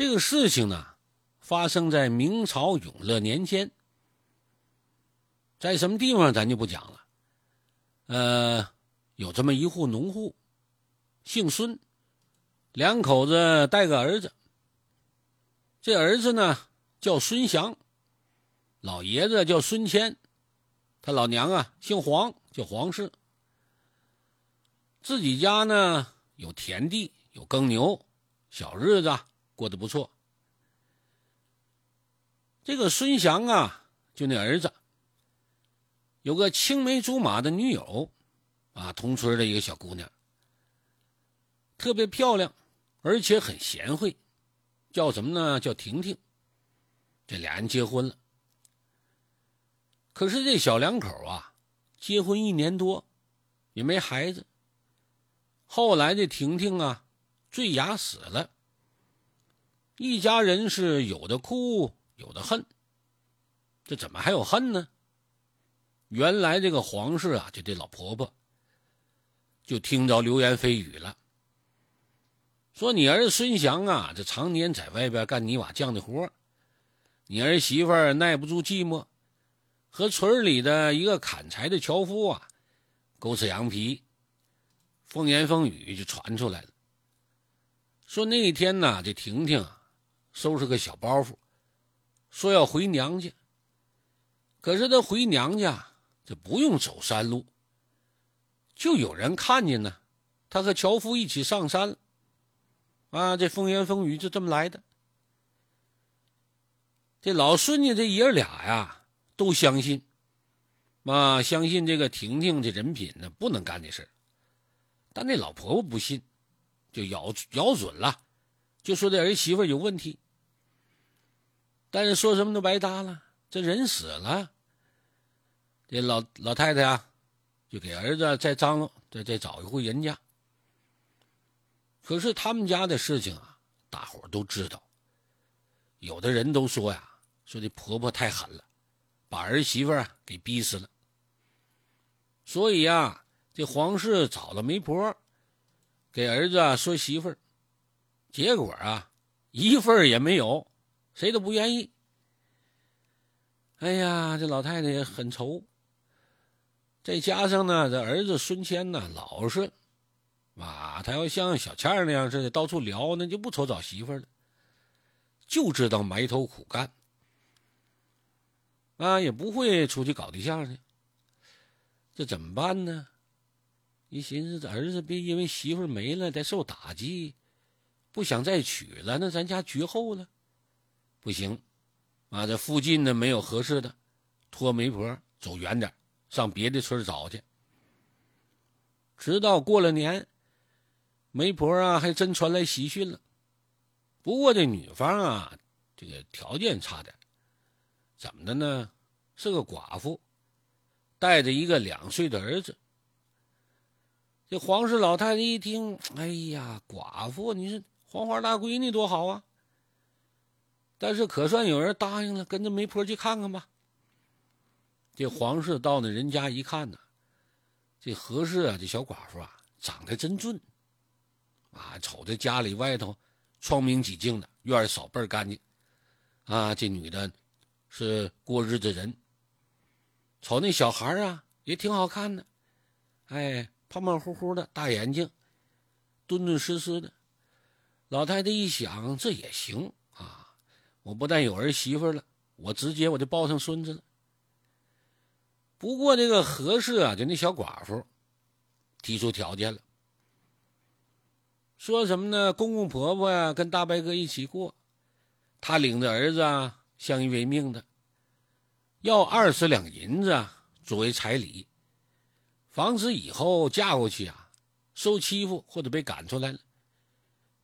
这个事情呢，发生在明朝永乐年间，在什么地方咱就不讲了。呃，有这么一户农户，姓孙，两口子带个儿子。这儿子呢叫孙祥，老爷子叫孙谦，他老娘啊姓黄，叫黄氏。自己家呢有田地，有耕牛，小日子过得不错。这个孙祥啊，就那儿子，有个青梅竹马的女友，啊，同村的一个小姑娘，特别漂亮，而且很贤惠，叫什么呢？叫婷婷。这俩人结婚了。可是这小两口啊，结婚一年多，也没孩子。后来这婷婷啊，坠崖死了。一家人是有的哭，有的恨。这怎么还有恨呢？原来这个黄氏啊，就这老婆婆，就听着流言蜚语了，说你儿子孙祥啊，这常年在外边干泥瓦匠的活你儿媳妇耐不住寂寞，和村里的一个砍柴的樵夫啊，狗扯羊皮。风言风语就传出来了，说那一天呢，这婷婷啊，收拾个小包袱，说要回娘家。可是他回娘家，就不用走山路，就有人看见呢，他和樵夫一起上山啊，这风言风语就这么来的。这老孙家这爷儿俩呀，都相信，啊，相信这个婷婷这人品呢，不能干这事但那老婆婆不信，就咬咬准了，就说这儿媳妇有问题。但是说什么都白搭了，这人死了，这老老太太啊，就给儿子再张罗，再再找一户人家。可是他们家的事情啊，大伙都知道。有的人都说呀，说这婆婆太狠了，把儿媳妇啊给逼死了。所以呀。这黄氏找了媒婆，给儿子说媳妇儿，结果啊，一份也没有，谁都不愿意。哎呀，这老太太也很愁。再加上呢，这儿子孙谦呢老实，啊，他要像小倩那样似的到处聊，那就不愁找媳妇了，就知道埋头苦干，啊，也不会出去搞对象去。这怎么办呢？一寻思，这儿子别因为媳妇没了再受打击，不想再娶了，那咱家绝后了，不行，啊，这附近的没有合适的，托媒婆走远点，上别的村找去。直到过了年，媒婆啊还真传来喜讯了，不过这女方啊，这个条件差点，怎么的呢？是个寡妇，带着一个两岁的儿子。这黄氏老太太一听，哎呀，寡妇，你是黄花大闺女多好啊！但是可算有人答应了，跟着媒婆去看看吧。这黄氏到那人家一看呢，这何氏啊，这小寡妇啊，长得真俊啊，瞅着家里外头窗明几净的，院扫倍儿干净啊。这女的是过日子人，瞅那小孩啊，也挺好看的，哎。胖胖乎乎的大眼睛，敦敦实实的。老太太一想，这也行！我不但有儿媳妇了，我直接我就抱上孙子了。不过这个何氏啊，就那小寡妇，提出条件了，说什么呢？公公婆婆呀，跟大伯哥一起过，他领着儿子啊，相依为命的，要二十两银子啊，作为彩礼。防止以后嫁过去啊，受欺负或者被赶出来了，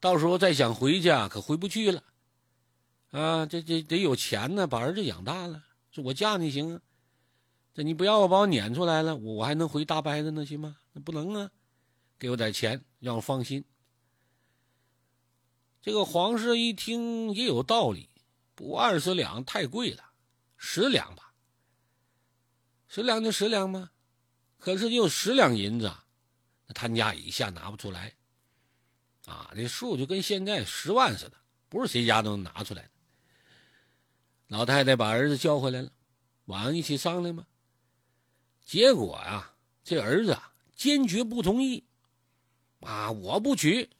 到时候再想回去啊，可回不去了。啊，这这得有钱呢，把儿子养大了，说我嫁你行啊，这你不要我把我撵出来了，我我还能回大伯子呢，行吗？那不能啊，给我点钱，让我放心。这个黄氏一听也有道理，不二十两太贵了，十两吧，十两就十两吧。可是就十两银子，那他家一下拿不出来，啊，这数就跟现在十万似的，不是谁家都能拿出来的。老太太把儿子叫回来了，晚上一起商量吧。结果啊，这儿子啊坚决不同意。啊，我不娶，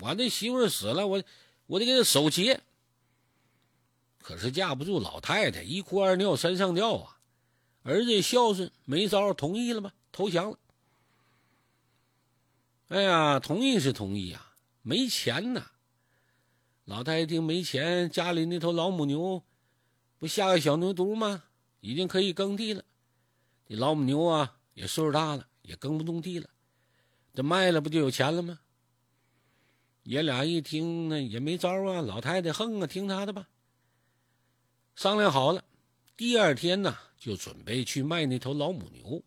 我那媳妇死了，我我得给她守节。可是架不住老太太一哭二尿三上吊啊，儿子也孝顺，没招，同意了吧，投降了。哎呀，同意是同意啊，没钱呐。老太太一听没钱，家里那头老母牛不下个小牛犊吗？已经可以耕地了。这老母牛啊，也岁数大了，也耕不动地了。这卖了不就有钱了吗？爷俩一听呢，也没招啊。老太太横啊，听他的吧。商量好了，第二天呢，就准备去卖那头老母牛。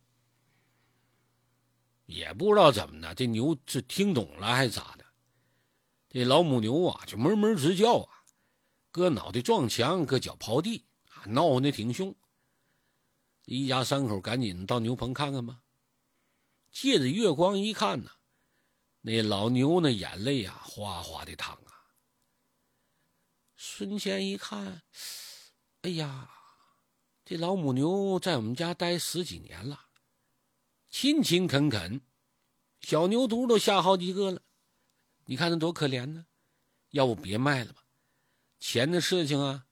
也不知道怎么的，这牛是听懂了还是咋的？这老母牛啊，就哞哞直叫啊，搁脑袋撞墙，搁脚刨地啊，闹得挺凶。一家三口赶紧到牛棚看看吧。借着月光一看呐，那老牛那眼泪啊，哗哗的淌啊。孙谦一看。哎呀，这老母牛在我们家待十几年了，勤勤恳恳，小牛犊都下好几个了。你看它多可怜呢！要不别卖了吧？钱的事情啊，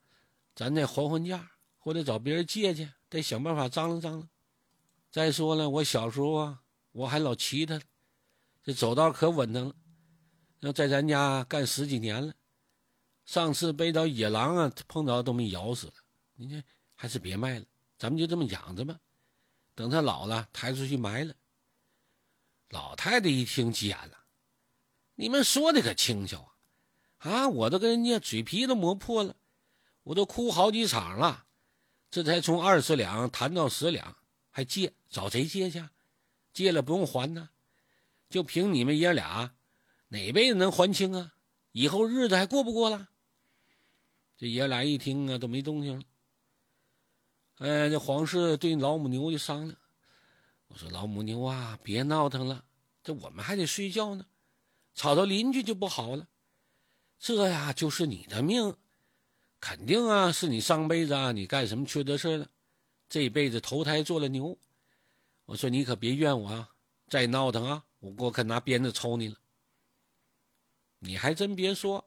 咱再还还价，或者找别人借去，得想办法张罗张罗。再说了，我小时候啊，我还老骑它，这走道可稳当了。要在咱家干十几年了，上次被到野狼啊碰着都没咬死了。你这，还是别卖了，咱们就这么养着吧。等他老了，抬出去埋了。老太太一听急眼了：“你们说的可轻巧啊！啊，我都跟人家嘴皮都磨破了，我都哭好几场了，这才从二十两谈到十两，还借找谁借去？借了不用还呢，就凭你们爷俩，哪辈子能还清啊？以后日子还过不过了？”这爷俩一听啊，都没动静了。哎，这黄氏对老母牛就商量，我说老母牛啊，别闹腾了，这我们还得睡觉呢，吵到邻居就不好了。这呀，就是你的命，肯定啊，是你上辈子啊，你干什么缺德事了，这辈子投胎做了牛。我说你可别怨我啊，再闹腾啊，我我可拿鞭子抽你了。你还真别说，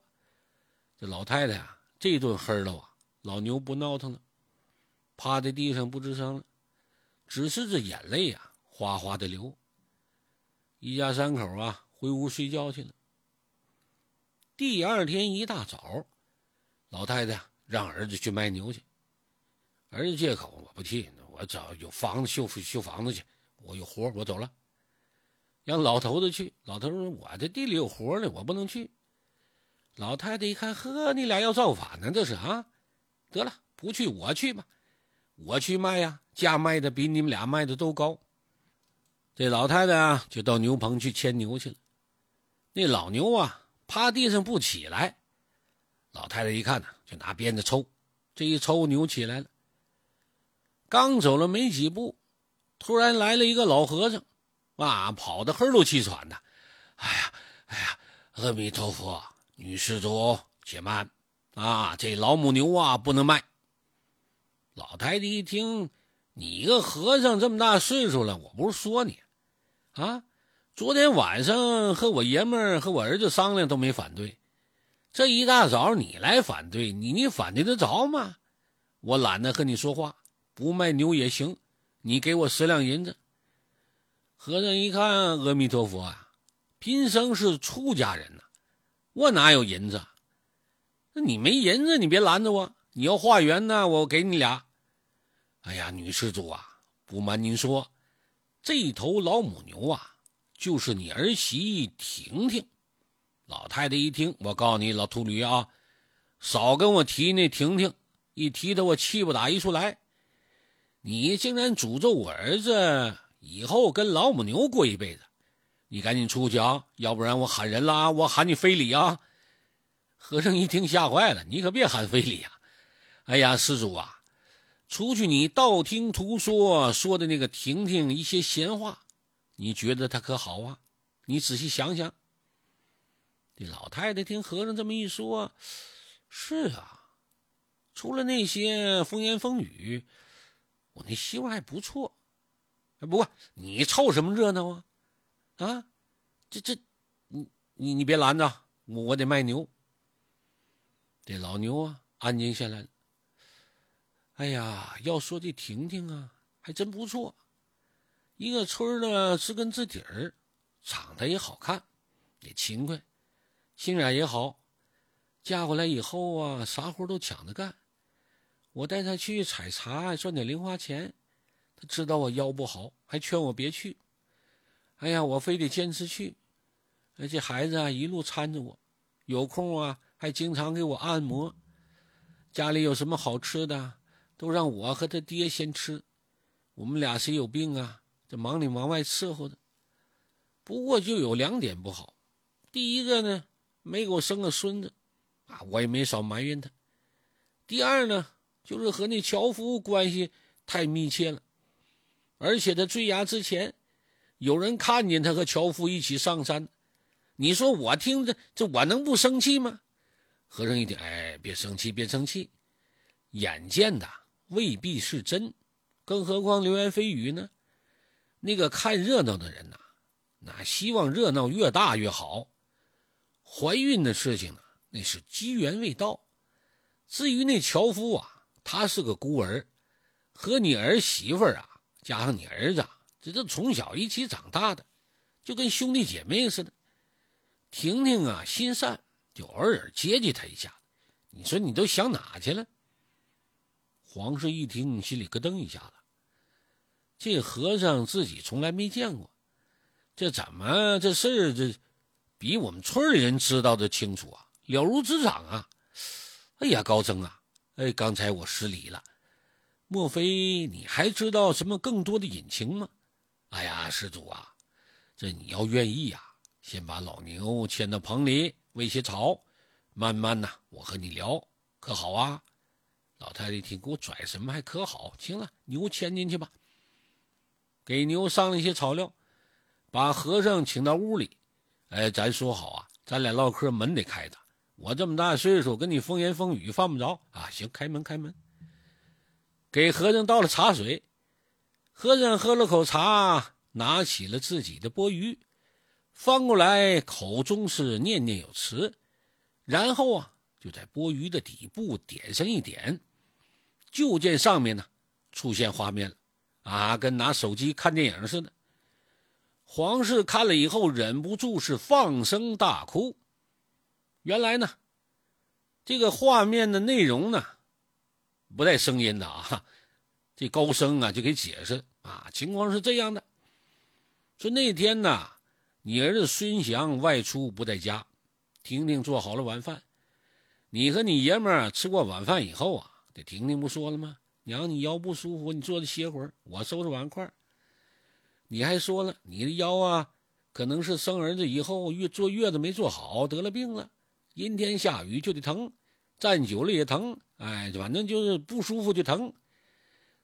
这老太太啊，这顿黑了啊，老牛不闹腾了。趴在地上不吱声了，只是这眼泪啊哗哗的流。一家三口啊回屋睡觉去了。第二天一大早，老太太让儿子去卖牛去。儿子借口我不去，我找有房子修修房子去，我有活我走了。让老头子去，老头说我这地里有活呢，我不能去。老太太一看，呵，你俩要造反呢，这是啊？得了，不去我去吧。我去卖呀，价卖的比你们俩卖的都高。这老太太啊，就到牛棚去牵牛去了。那老牛啊，趴地上不起来。老太太一看呢，就拿鞭子抽。这一抽，牛起来了。刚走了没几步，突然来了一个老和尚，啊，跑得呵噜气喘的。哎呀，哎呀，阿弥陀佛，女施主且慢，啊，这老母牛啊，不能卖。老太太一听，你一个和尚这么大岁数了，我不是说你，啊，昨天晚上和我爷们儿和我儿子商量都没反对，这一大早你来反对，你你反对得着吗？我懒得和你说话，不卖牛也行，你给我十两银子。和尚一看，阿弥陀佛啊，贫僧是出家人呐，我哪有银子？那你没银子，你别拦着我，你要化缘呢，我给你俩。哎呀，女施主啊，不瞒您说，这头老母牛啊，就是你儿媳婷婷。老太太一听，我告诉你，老秃驴啊，少跟我提那婷婷，一提她我气不打一处来。你竟然诅咒我儿子以后跟老母牛过一辈子，你赶紧出去啊，要不然我喊人了啊，我喊你非礼啊！和尚一听吓坏了，你可别喊非礼啊！哎呀，施主啊！除去你道听途说说的那个婷婷一些闲话，你觉得他可好啊？你仔细想想。这老太太听和尚这么一说，是啊，除了那些风言风语，我那媳妇还不错。不过你凑什么热闹啊？啊，这这，你你你别拦着，我我得卖牛。这老牛啊，安静下来了。哎呀，要说这婷婷啊，还真不错，一个村的知根知底儿，长得也好看，也勤快，心眼也好。嫁过来以后啊，啥活都抢着干。我带她去采茶，赚点零花钱。他知道我腰不好，还劝我别去。哎呀，我非得坚持去。而且孩子啊，一路搀着我，有空啊还经常给我按摩。家里有什么好吃的，都让我和他爹先吃。我们俩谁有病啊，这忙里忙外伺候的。不过就有两点不好，第一个呢，没给我生个孙子，啊，我也没少埋怨他。第二呢，就是和那樵夫关系太密切了。而且他坠崖之前，有人看见他和樵夫一起上山，你说我听着，这我能不生气吗？和尚一听，哎，别生气，别生气，眼见的未必是真，更何况流言蜚语呢？那个看热闹的人呐，那希望热闹越大越好。怀孕的事情呢，那是机缘未到。至于那樵夫啊，他是个孤儿，和你儿媳妇啊。加上你儿子，这都从小一起长大的，就跟兄弟姐妹似的。婷婷啊，心善，就偶尔接济他一下。你说你都想哪去了？黄氏一听，心里咯噔一下子。这和尚自己从来没见过，这怎么这事儿这比我们村里人知道的清楚啊，了如指掌啊！哎呀，高僧啊，哎，刚才我失礼了。莫非你还知道什么更多的隐情吗？哎呀，施主啊，这你要愿意呀，先把老牛牵到棚里喂些草，慢慢呐，我和你聊，可好啊？老太太一听，给我拽什么还可好？行了，牛牵进去吧。给牛上了一些草料，把和尚请到屋里。哎，咱说好啊，咱俩唠嗑，门得开着。我这么大岁数，跟你风言风语犯不着啊。行，开门，开门。给和尚倒了茶水，和尚喝了口茶，拿起了自己的钵盂，翻过来，口中是念念有词，然后啊，就在钵盂的底部点上一点，就见上面呢出现画面了，啊，跟拿手机看电影似的。黄氏看了以后，忍不住是放声大哭。原来呢，这个画面的内容呢。不带声音的啊，这高僧啊就给解释啊，情况是这样的：说那天呢，你儿子孙祥外出不在家，婷婷做好了晚饭，你和你爷们儿吃过晚饭以后啊，这婷婷不说了吗？娘，你腰不舒服，你坐着歇会儿，我收拾碗筷。你还说了，你的腰啊，可能是生儿子以后月坐月子没坐好，得了病了，阴天下雨就得疼，站久了也疼。哎，反正就是不舒服就疼。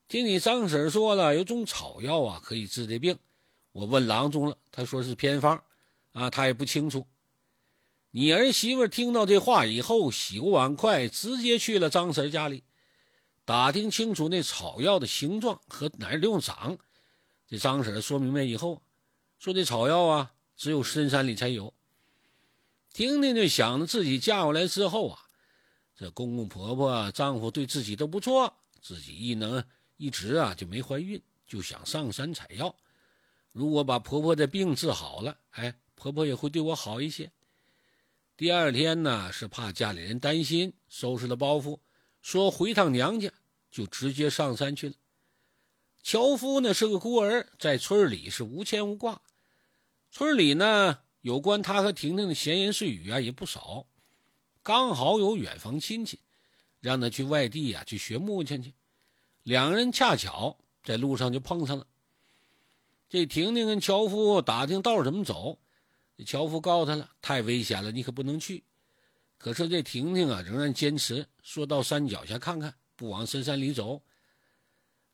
听你张婶说了，有种草药啊，可以治这病。我问郎中了，他说是偏方，啊，他也不清楚。你儿媳妇听到这话以后，洗过碗筷，直接去了张婶家里，打听清楚那草药的形状和哪儿用长。这张婶说明白以后，说这草药啊，只有深山里才有。婷婷就想着自己嫁过来之后啊。这公公婆婆、丈夫对自己都不错，自己一能一直啊就没怀孕，就想上山采药。如果把婆婆的病治好了，哎，婆婆也会对我好一些。第二天呢，是怕家里人担心，收拾了包袱，说回趟娘家，就直接上山去了。樵夫呢是个孤儿，在村里是无牵无挂，村里呢有关他和婷婷的闲言碎语啊也不少。刚好有远房亲戚，让他去外地呀去学木匠去。两人恰巧在路上就碰上了。这婷婷跟樵夫打听道怎么走，樵夫告诉他了，太危险了，你可不能去。可是这婷婷啊，仍然坚持说到山脚下看看，不往深山里走。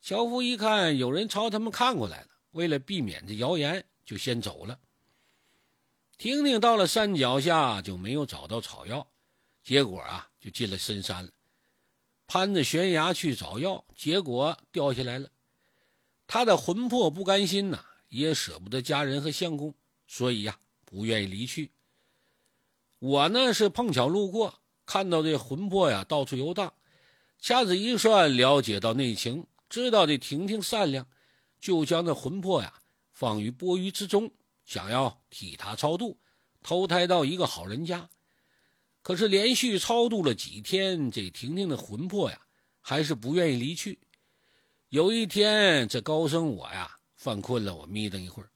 樵夫一看有人朝他们看过来了，为了避免这谣言，就先走了。婷婷到了山脚下就没有找到草药。结果啊，就进了深山了，攀着悬崖去找药，结果掉下来了。他的魂魄不甘心呐，也舍不得家人和相公，所以呀，不愿意离去。我呢是碰巧路过，看到这魂魄呀到处游荡，掐指一算，了解到内情，知道这婷婷善良，就将这魂魄呀放于钵盂之中，想要替他超度，投胎到一个好人家。可是连续超度了几天，这婷婷的魂魄呀还是不愿意离去。有一天，这高僧我呀犯困了，我眯瞪一会儿，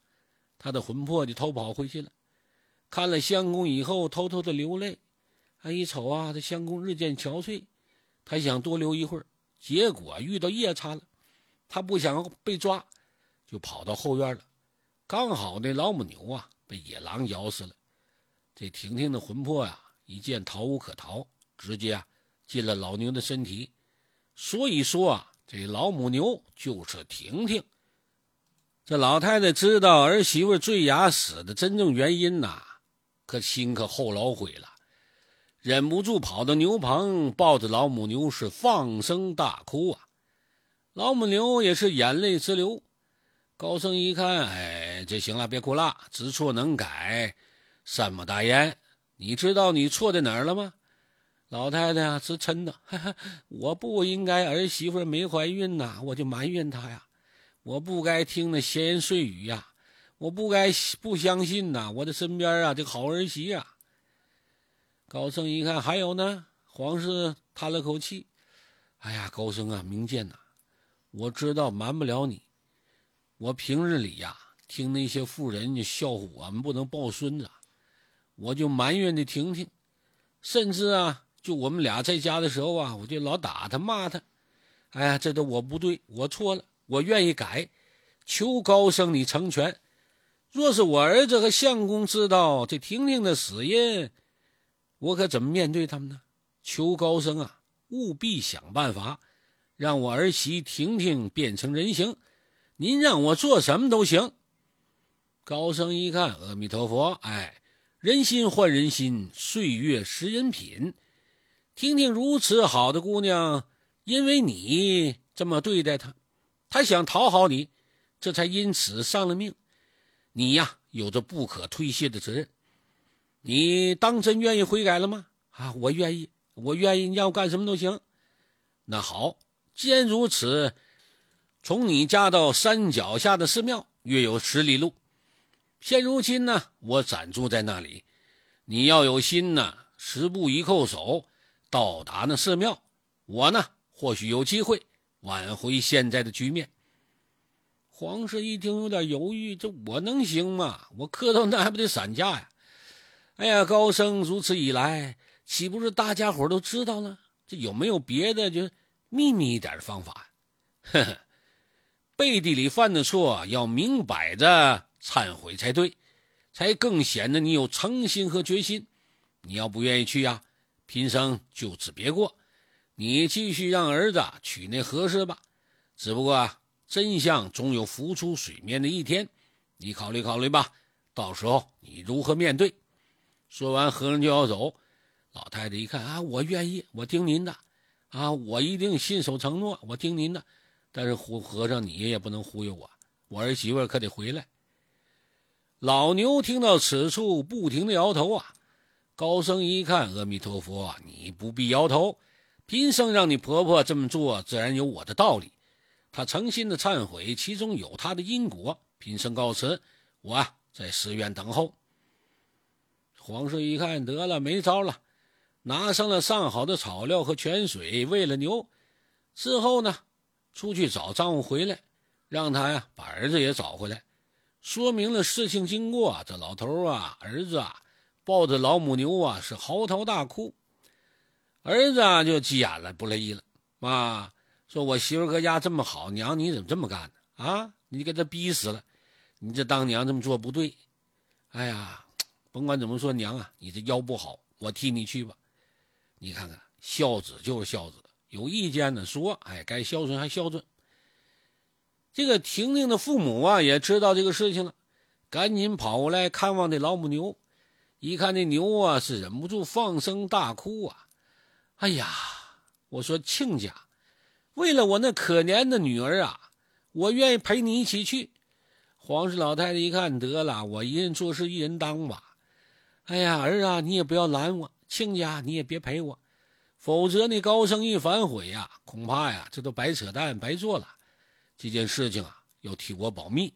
他的魂魄就偷跑回去了。看了相公以后，偷偷的流泪。他一瞅啊，这相公日渐憔悴，他想多留一会儿，结果遇到夜叉了。他不想被抓，就跑到后院了。刚好那老母牛啊被野狼咬死了。这婷婷的魂魄呀，一见逃无可逃，直接啊进了老牛的身体。所以说啊。这老母牛就是婷婷。这老太太知道儿媳妇坠崖死的真正原因呐，可心可后老悔了，忍不住跑到牛棚，抱着老母牛是放声大哭啊。老母牛也是眼泪直流。高僧一看，哎，这行了，别哭了，知错能改，善莫大焉。你知道你错在哪儿了吗？老太太啊，是真的，我不应该儿媳妇没怀孕呐，我就埋怨她呀，我不该听那闲言碎语呀，我不该不相信呐，我的身边啊，这个好儿媳呀。高僧一看还有呢，皇室叹了口气，哎呀，高僧啊，明鉴呐，我知道瞒不了你，我平日里呀，听那些妇人就笑话我们不能抱孙子，我就埋怨的婷婷，甚至啊。就我们俩在家的时候啊，我就老打他骂他，哎呀，这都我不对，我错了，我愿意改，求高僧你成全。若是我儿子和相公知道这婷婷的死因，我可怎么面对他们呢？求高僧啊，务必想办法，让我儿媳婷婷变成人形。您让我做什么都行。高僧一看，阿弥陀佛，哎，人心换人心，岁月识人品。婷婷如此好的姑娘，因为你这么对待她，她想讨好你，这才因此丧了命。你呀，有着不可推卸的责任。你当真愿意悔改了吗？啊，我愿意，我愿意，你让我干什么都行。那好，既然如此，从你家到山脚下的寺庙约有十里路。现如今呢，我暂住在那里。你要有心呢，十步一叩首。到达那寺庙，我呢或许有机会挽回现在的局面。皇上一听有点犹豫，这我能行吗？我磕头那还不得散架呀？哎呀，高升如此一来，岂不是大家伙都知道了？这有没有别的就秘密一点的方法？呵呵，背地里犯的错要明摆着忏悔才对，才更显得你有诚心和决心。你要不愿意去呀？贫僧就此别过，你继续让儿子娶那合适吧。只不过，真相总有浮出水面的一天，你考虑考虑吧。到时候你如何面对？说完，和尚就要走。老太太一看啊，我愿意，我听您的，啊，我一定信守承诺，我听您的。但是胡和尚，你也不能忽悠我，我儿媳妇可得回来。老牛听到此处，不停的摇头啊。高僧一看，阿弥陀佛，你不必摇头。贫僧让你婆婆这么做，自然有我的道理。他诚心的忏悔，其中有他的因果。贫僧告辞，我啊在寺院等候。皇上一看，得了，没招了，拿上了上好的草料和泉水，喂了牛。之后呢，出去找丈夫回来，让他呀把儿子也找回来，说明了事情经过。这老头啊，儿子啊。抱着老母牛啊，是嚎啕大哭。儿子啊就急眼了，不乐意了。妈说：“我媳妇搁家这么好，娘你怎么这么干呢？啊，你给他逼死了！你这当娘这么做不对。哎呀，甭管怎么说，娘啊，你这腰不好，我替你去吧。你看看，孝子就是孝子，有意见的说，哎，该孝顺还孝顺。这个婷婷的父母啊，也知道这个事情了，赶紧跑过来看望这老母牛。”一看那牛啊，是忍不住放声大哭啊！哎呀，我说亲家，为了我那可怜的女儿啊，我愿意陪你一起去。黄氏老太太一看，得了，我一人做事一人当吧。哎呀，儿啊，你也不要拦我，亲家你也别陪我，否则那高升一反悔呀，恐怕呀，这都白扯淡，白做了。这件事情啊，要替我保密，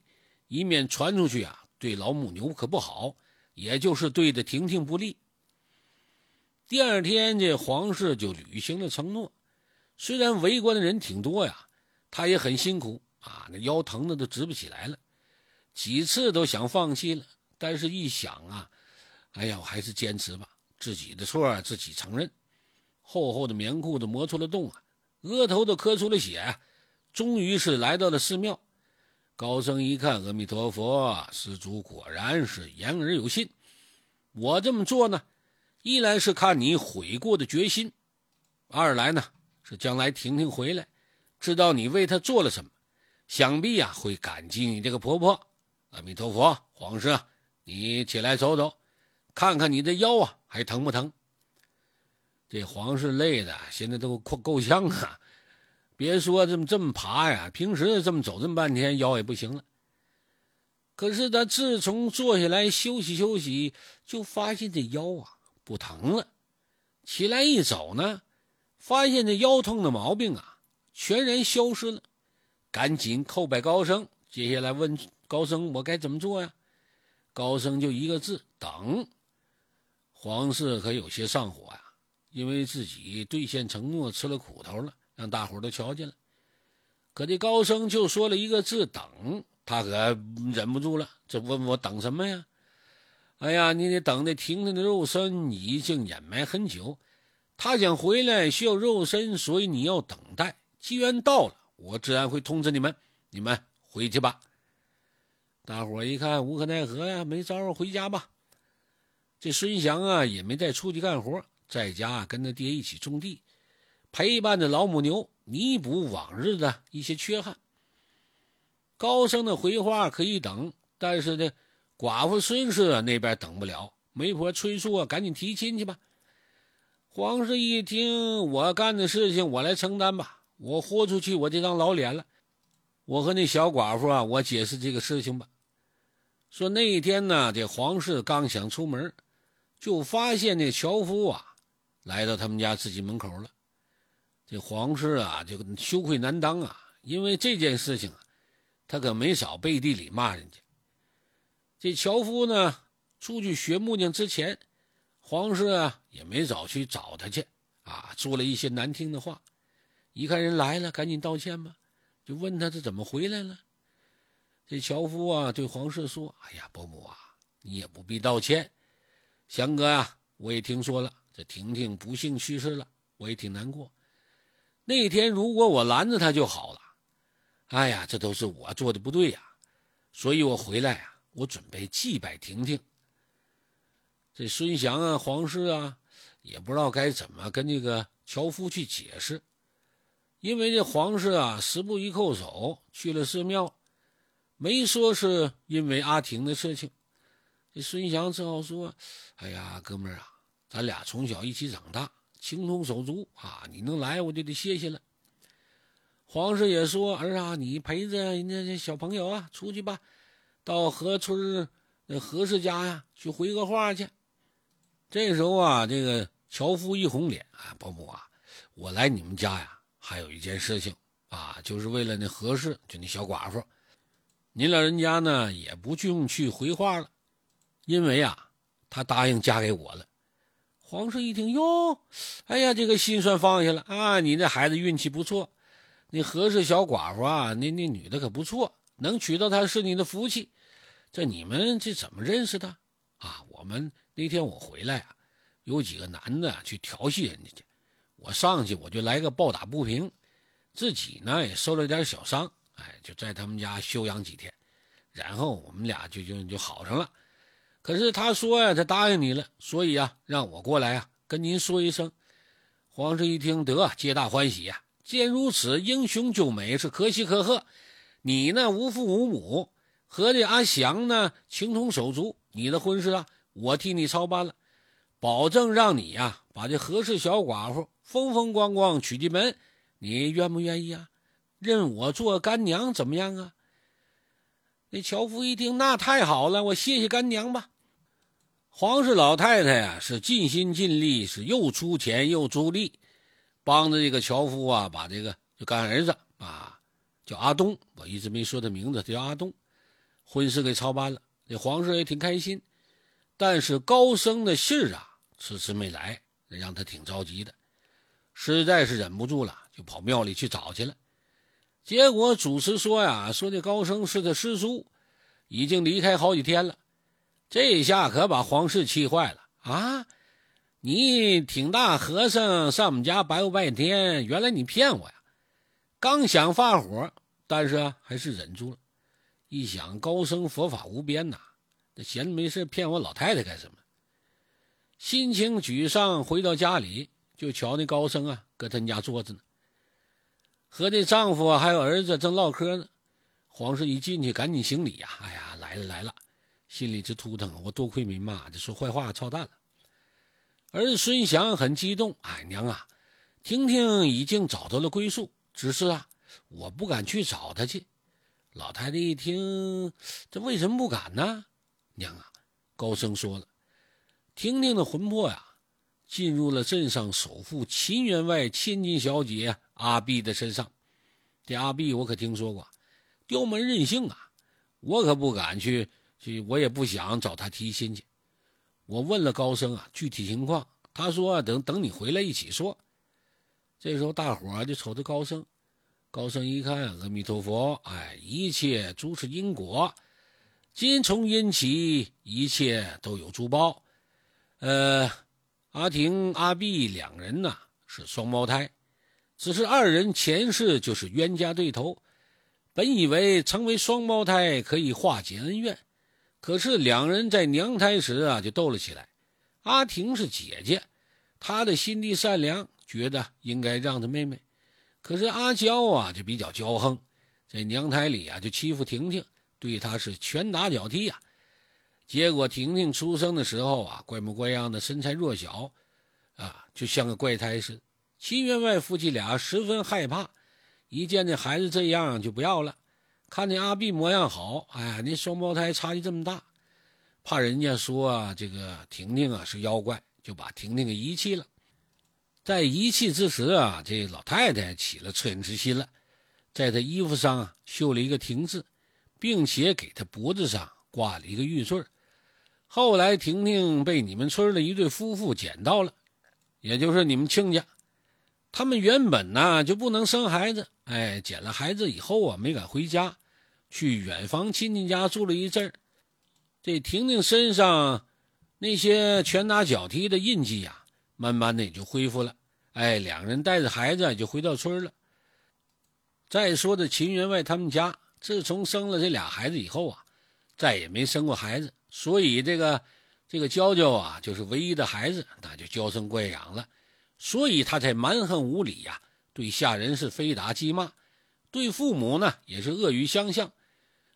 以免传出去啊，对老母牛可不好。也就是对着婷婷不利。第二天，这黄氏就履行了承诺。虽然围观的人挺多呀，他也很辛苦啊，那腰疼的都直不起来了，几次都想放弃了。但是一想啊，哎呀，我还是坚持吧，自己的错自己承认。厚厚的棉裤子磨出了洞啊，额头都磕出了血，终于是来到了寺庙。高僧一看，阿弥陀佛，施主果然是言而有信。我这么做呢，一来是看你悔过的决心，二来呢是将来婷婷回来，知道你为她做了什么，想必呀会感激你这个婆婆。阿弥陀佛，皇上，你起来走走，看看你的腰啊还疼不疼？这皇室累的现在都快够呛啊。别说这么这么爬呀，平时这么走这么半天腰也不行了。可是他自从坐下来休息休息，就发现这腰啊不疼了。起来一走呢，发现这腰痛的毛病啊全然消失了。赶紧叩拜高僧，接下来问高僧我该怎么做呀？高僧就一个字：等。皇室可有些上火呀，因为自己兑现承诺吃了苦头了。让大伙都瞧见了，可这高僧就说了一个字“等”，他可忍不住了，这问我等什么呀？哎呀，你得等那婷婷的肉身已经掩埋很久，他想回来需要肉身，所以你要等待。机缘到了，我自然会通知你们。你们回去吧。大伙一看无可奈何呀，没招回家吧。这孙祥啊也没再出去干活，在家跟他爹一起种地。陪伴着老母牛，弥补往日的一些缺憾。高升的回话可以等，但是呢，寡妇孙氏那边等不了。媒婆催促啊，赶紧提亲去吧。皇室一听，我干的事情我来承担吧。我豁出去，我这张老脸了。我和那小寡妇啊，我解释这个事情吧。说那一天呢，这皇室刚想出门，就发现那樵夫啊，来到他们家自己门口了。这皇室啊，就羞愧难当啊！因为这件事情啊，他可没少背地里骂人家。这樵夫呢，出去学木匠之前，皇室啊也没早去找他去啊，说了一些难听的话。一看人来了，赶紧道歉吧，就问他这怎么回来了。这樵夫啊，对皇室说：“哎呀，伯母啊，你也不必道歉。祥哥啊，我也听说了，这婷婷不幸去世了，我也挺难过。”那天如果我拦着他就好了，哎呀，这都是我做的不对呀，所以我回来啊，我准备祭拜婷婷。这孙祥啊，黄氏啊，也不知道该怎么跟这个樵夫去解释，因为这黄氏啊，十步一叩首去了寺庙，没说是因为阿婷的事情。这孙祥只好说：“哎呀，哥们儿啊，咱俩从小一起长大。”情同手足啊！你能来，我就得谢谢了。皇室也说：“儿啊，你陪着人家这小朋友啊，出去吧，到河村何氏家呀，去回个话去。”这时候啊，这个樵夫一红脸啊，伯母啊，我来你们家呀，还有一件事情啊，就是为了那何氏，就那小寡妇，您老人家呢也不用去回话了，因为啊，她答应嫁给我了。皇上一听哟，哎呀，这个心算放下了啊！你这孩子运气不错，那何氏小寡妇啊，那那女的可不错，能娶到她是你的福气。这你们这怎么认识的啊？我们那天我回来啊，有几个男的去调戏人家去，我上去我就来个暴打不平，自己呢也受了点小伤，哎，就在他们家休养几天，然后我们俩就就就好上了。可是他说呀，他答应你了，所以啊，让我过来啊，跟您说一声。皇上一听，得，皆大欢喜呀！见如此，英雄救美是可喜可贺。你呢，无父无母，和这阿祥呢，情同手足。你的婚事啊，我替你操办了，保证让你呀把这何氏小寡妇风风光光娶进门，你愿不愿意啊？认我做干娘怎么样啊？那樵夫一听，那太好了，我谢谢干娘吧。黄氏老太太呀，是尽心尽力，是又出钱又出力，帮着这个樵夫啊，把这个就干儿子啊，叫阿东，我一直没说他名字，叫阿东，婚事给操办了。这黄氏也挺开心，但是高升的信啊，迟迟没来，让他挺着急的，实在是忍不住了，就跑庙里去找去了。结果主持说呀，说这高升是个师叔，已经离开好几天了。这下可把黄氏气坏了啊！你挺大和尚上我们家白活半天，原来你骗我呀！刚想发火，但是，还是忍住了。一想高僧佛法无边呐，闲着没事骗我老太太干什么？心情沮丧，回到家里就瞧那高僧啊，搁他家坐着呢。和这丈夫还有儿子正唠嗑呢，黄氏一进去赶紧行礼呀！哎呀，来了来了，心里直突腾，我多亏没骂，这说坏话操蛋了。儿子孙祥很激动，哎娘啊，婷婷已经找到了归宿，只是啊，我不敢去找她去。老太太一听，这为什么不敢呢？娘啊，高僧说了，婷婷的魂魄呀。进入了镇上首富秦员外千金小姐阿碧的身上。这阿碧我可听说过，刁蛮任性啊！我可不敢去，去我也不想找他提亲去。我问了高升啊，具体情况，他说等等你回来一起说。这时候大伙就瞅着高升，高升一看，阿弥陀佛，哎，一切诸是因果，今从因起，一切都有珠宝，呃。阿婷、阿碧两人呢是双胞胎，只是二人前世就是冤家对头。本以为成为双胞胎可以化解恩怨，可是两人在娘胎时啊就斗了起来。阿婷是姐姐，她的心地善良，觉得应该让着妹妹。可是阿娇啊就比较骄横，在娘胎里啊就欺负婷婷，对他是拳打脚踢呀。结果婷婷出生的时候啊，怪模怪样的，身材弱小，啊，就像个怪胎似的。秦员外夫妻俩十分害怕，一见这孩子这样就不要了。看见阿碧模样好，哎，那双胞胎差距这么大，怕人家说啊这个婷婷啊是妖怪，就把婷婷给遗弃了。在遗弃之时啊，这老太太起了恻隐之心了，在她衣服上啊绣了一个“婷”字，并且给他脖子上挂了一个玉坠后来，婷婷被你们村的一对夫妇捡到了，也就是你们亲家。他们原本呢就不能生孩子，哎，捡了孩子以后啊，没敢回家，去远房亲戚家住了一阵儿。这婷婷身上那些拳打脚踢的印记呀，慢慢的也就恢复了。哎，两人带着孩子就回到村了。再说这秦员外他们家，自从生了这俩孩子以后啊，再也没生过孩子。所以这个这个娇娇啊，就是唯一的孩子，那就娇生惯养了，所以他才蛮横无理呀，对下人是非打即骂，对父母呢也是恶语相向。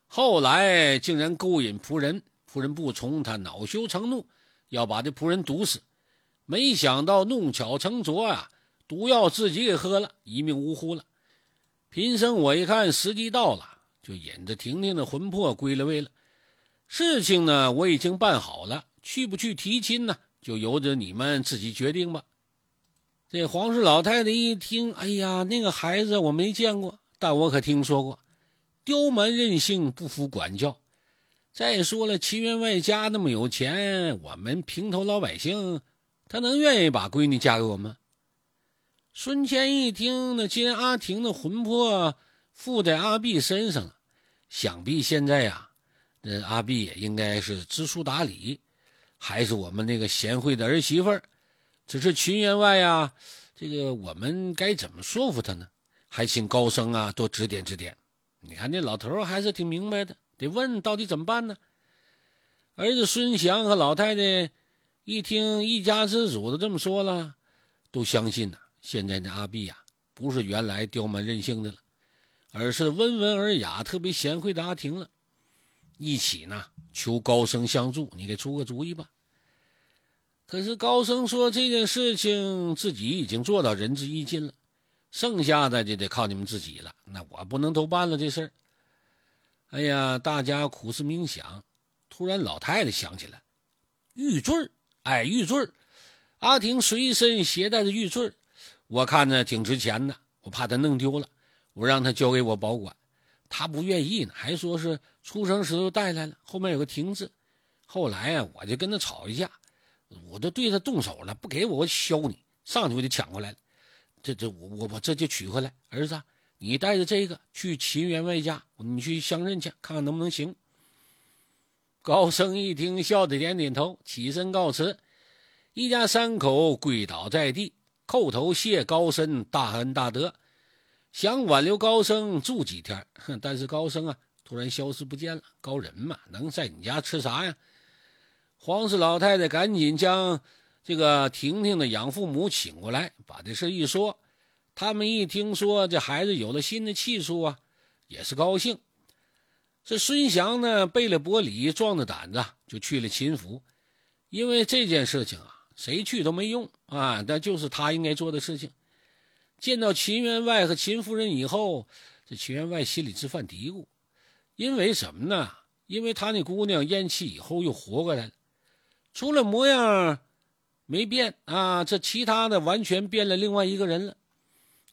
后来竟然勾引仆人，仆人不从，他恼羞成怒，要把这仆人毒死。没想到弄巧成拙啊，毒药自己给喝了，一命呜呼了。贫僧我一看时机到了，就引着婷婷的魂魄归了位了。事情呢，我已经办好了，去不去提亲呢，就由着你们自己决定吧。这黄氏老太太一听，哎呀，那个孩子我没见过，但我可听说过，刁蛮任性，不服管教。再说了，齐员外家那么有钱，我们平头老百姓，他能愿意把闺女嫁给我们？孙谦一听，那既然阿婷的魂魄附在阿碧身上了，想必现在呀。那阿碧也应该是知书达理，还是我们那个贤惠的儿媳妇儿。只是秦员外呀，这个我们该怎么说服他呢？还请高僧啊多指点指点。你看那老头还是挺明白的，得问到底怎么办呢？儿子孙祥和老太太一听一家之主都这么说了，都相信呢。现在的阿碧呀，不是原来刁蛮任性的了，而是温文尔雅、特别贤惠的阿婷了。一起呢，求高僧相助，你给出个主意吧。可是高升说这件事情自己已经做到仁至义尽了，剩下的就得靠你们自己了。那我不能都办了这事儿。哎呀，大家苦思冥想，突然老太太想起来，玉坠儿，哎，玉坠，阿婷随身携带的玉坠，我看着挺值钱的，我怕她弄丢了，我让他交给我保管。他不愿意呢，还说是出生时候带来了，后面有个亭子。后来啊，我就跟他吵一架。我都对他动手了，不给我我削你！上去我就抢过来了，这这我我我这就取回来。儿子，你带着这个去秦员外家，你去相认去，看看能不能行。高升一听，笑着点点头，起身告辞。一家三口跪倒在地，叩头谢高升大恩大德，想挽留高升住几天，哼但是高升啊突然消失不见了。高人嘛，能在你家吃啥呀？黄氏老太太赶紧将这个婷婷的养父母请过来，把这事一说。他们一听说这孩子有了新的气数啊，也是高兴。这孙祥呢，背了薄礼，壮着胆子就去了秦府。因为这件事情啊，谁去都没用啊，但就是他应该做的事情。见到秦员外和秦夫人以后，这秦员外心里直犯嘀咕，因为什么呢？因为他那姑娘咽气以后又活过来了。除了模样没变啊，这其他的完全变了，另外一个人了。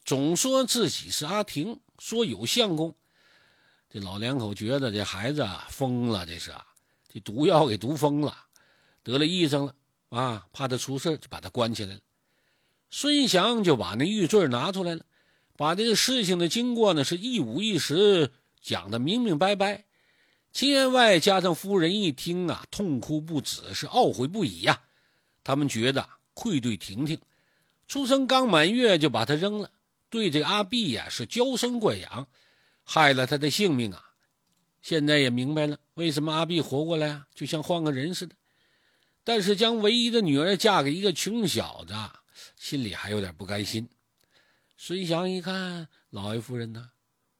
总说自己是阿婷，说有相公。这老两口觉得这孩子疯了，这是啊，这毒药给毒疯了，得了癔症了啊，怕他出事就把他关起来了。孙祥就把那玉坠拿出来了，把这个事情的经过呢是一五一十讲的明明白白。秦员外加上夫人一听啊，痛哭不止，是懊悔不已呀。他们觉得愧对婷婷，出生刚满月就把她扔了，对这阿碧呀是娇生惯养，害了他的性命啊。现在也明白了为什么阿碧活过来啊，就像换个人似的。但是将唯一的女儿嫁给一个穷小子，心里还有点不甘心。孙祥一看，老爷夫人呢，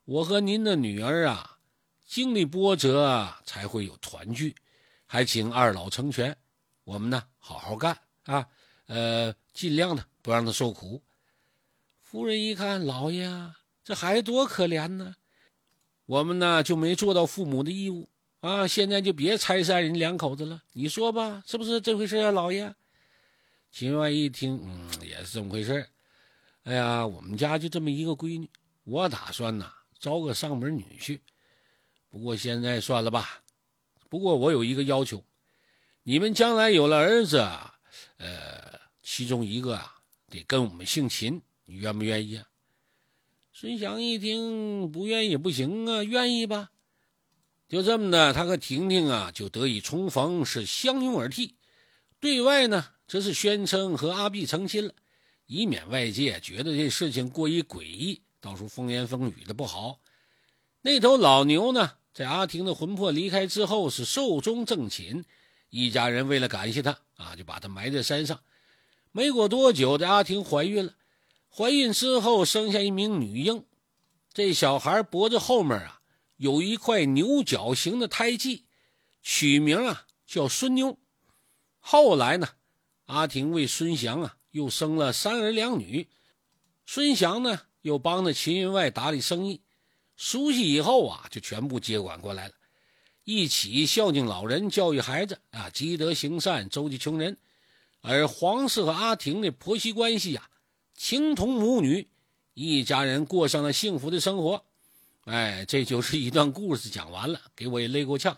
我和您的女儿啊。经历波折才会有团聚，还请二老成全。我们呢，好好干啊，呃，尽量的不让他受苦。夫人一看，老爷这孩子多可怜呢，我们呢就没做到父母的义务啊。现在就别拆散人两口子了，你说吧，是不是这回事啊，老爷？秦外一听，嗯，也是这么回事哎呀，我们家就这么一个闺女，我打算呐招个上门女婿。不过现在算了吧。不过我有一个要求，你们将来有了儿子，呃，其中一个啊得跟我们姓秦，你愿不愿意啊？孙祥一听，不愿意也不行啊，愿意吧。就这么的，他和婷婷啊就得以重逢，是相拥而泣。对外呢，这是宣称和阿碧成亲了，以免外界觉得这事情过于诡异，到时候风言风语的不好。那头老牛呢？在阿婷的魂魄离开之后，是寿终正寝。一家人为了感谢他啊，就把他埋在山上。没过多久，这阿婷怀孕了。怀孕之后，生下一名女婴。这小孩脖子后面啊，有一块牛角形的胎记，取名啊叫孙妞。后来呢，阿婷为孙祥啊又生了三儿两女。孙祥呢又帮着秦员外打理生意。熟悉以后啊，就全部接管过来了，一起孝敬老人、教育孩子啊，积德行善、周济穷人。而黄氏和阿婷的婆媳关系呀，情同母女，一家人过上了幸福的生活。哎，这就是一段故事讲完了，给我也累够呛。